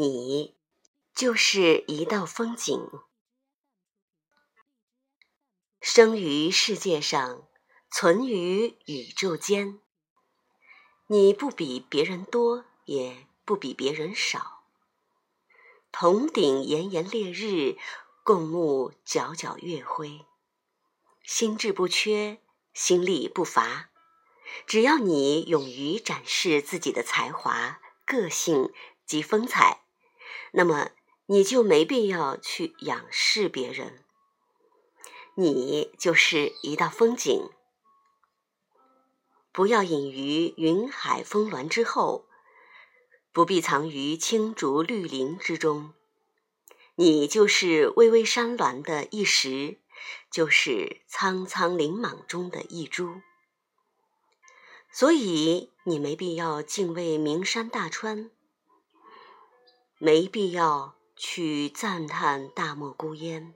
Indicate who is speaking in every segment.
Speaker 1: 你就是一道风景，生于世界上，存于宇宙间。你不比别人多，也不比别人少。同顶炎炎烈日，共沐皎皎月辉。心智不缺，心力不乏。只要你勇于展示自己的才华、个性及风采。那么你就没必要去仰视别人，你就是一道风景。不要隐于云海峰峦之后，不必藏于青竹绿林之中。你就是巍巍山峦的一石，就是苍苍林莽中的一株。所以你没必要敬畏名山大川。没必要去赞叹大漠孤烟，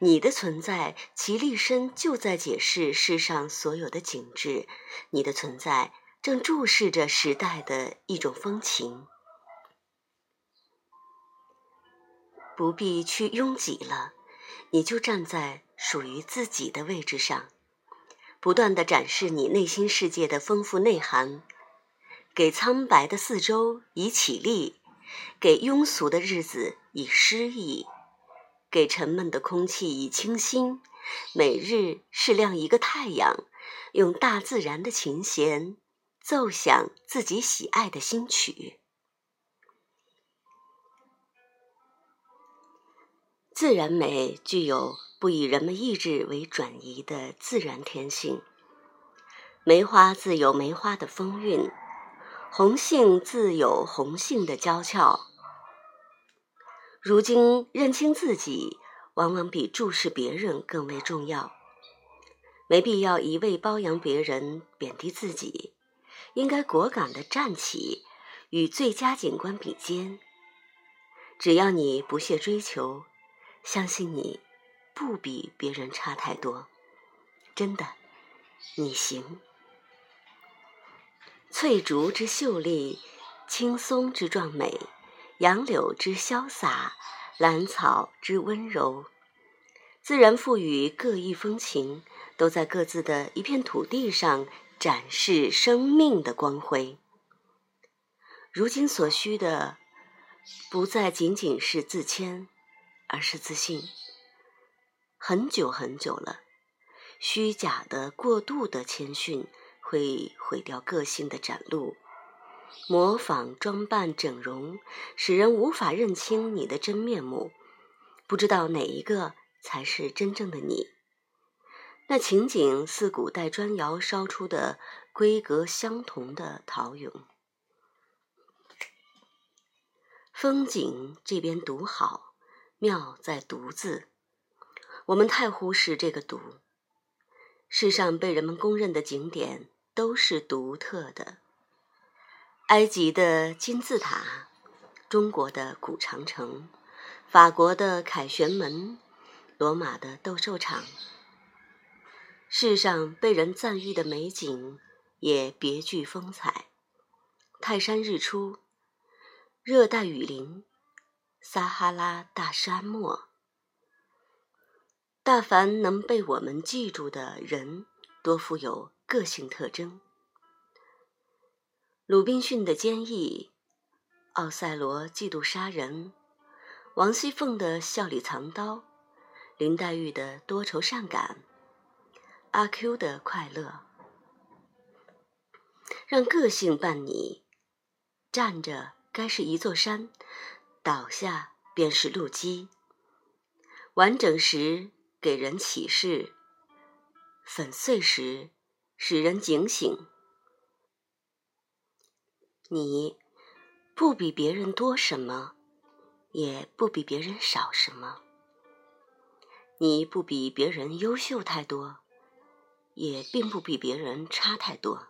Speaker 1: 你的存在，其立身就在解释世上所有的景致。你的存在正注视着时代的一种风情。不必去拥挤了，你就站在属于自己的位置上，不断的展示你内心世界的丰富内涵，给苍白的四周以起立。给庸俗的日子以诗意，给沉闷的空气以清新。每日是亮一个太阳，用大自然的琴弦奏响自己喜爱的新曲。自然美具有不以人们意志为转移的自然天性。梅花自有梅花的风韵。红杏自有红杏的娇俏。如今认清自己，往往比注视别人更为重要。没必要一味包养别人，贬低自己，应该果敢的站起，与最佳景观比肩。只要你不懈追求，相信你不比别人差太多。真的，你行。翠竹之秀丽，青松之壮美，杨柳之潇洒，兰草之温柔，自然赋予各异风情，都在各自的一片土地上展示生命的光辉。如今所需的，不再仅仅是自谦，而是自信。很久很久了，虚假的、过度的谦逊。会毁掉个性的展露，模仿装扮整容，使人无法认清你的真面目，不知道哪一个才是真正的你。那情景似古代砖窑烧出的规格相同的陶俑。风景这边独好，妙在独字，我们太忽视这个独。世上被人们公认的景点。都是独特的。埃及的金字塔，中国的古长城，法国的凯旋门，罗马的斗兽场。世上被人赞誉的美景，也别具风采。泰山日出，热带雨林，撒哈拉大沙漠。大凡能被我们记住的人，多富有。个性特征：鲁滨逊的坚毅，奥赛罗嫉妒杀人，王熙凤的笑里藏刀，林黛玉的多愁善感，阿 Q 的快乐。让个性伴你，站着该是一座山，倒下便是路基。完整时给人启示，粉碎时。使人警醒。你不比别人多什么，也不比别人少什么。你不比别人优秀太多，也并不比别人差太多。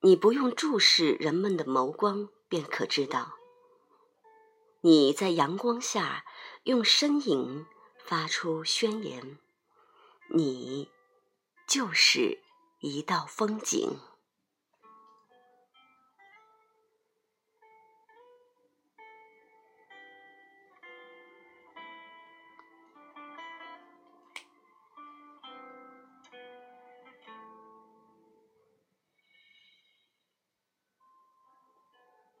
Speaker 1: 你不用注视人们的眸光，便可知道。你在阳光下用身影发出宣言，你就是。一道风景。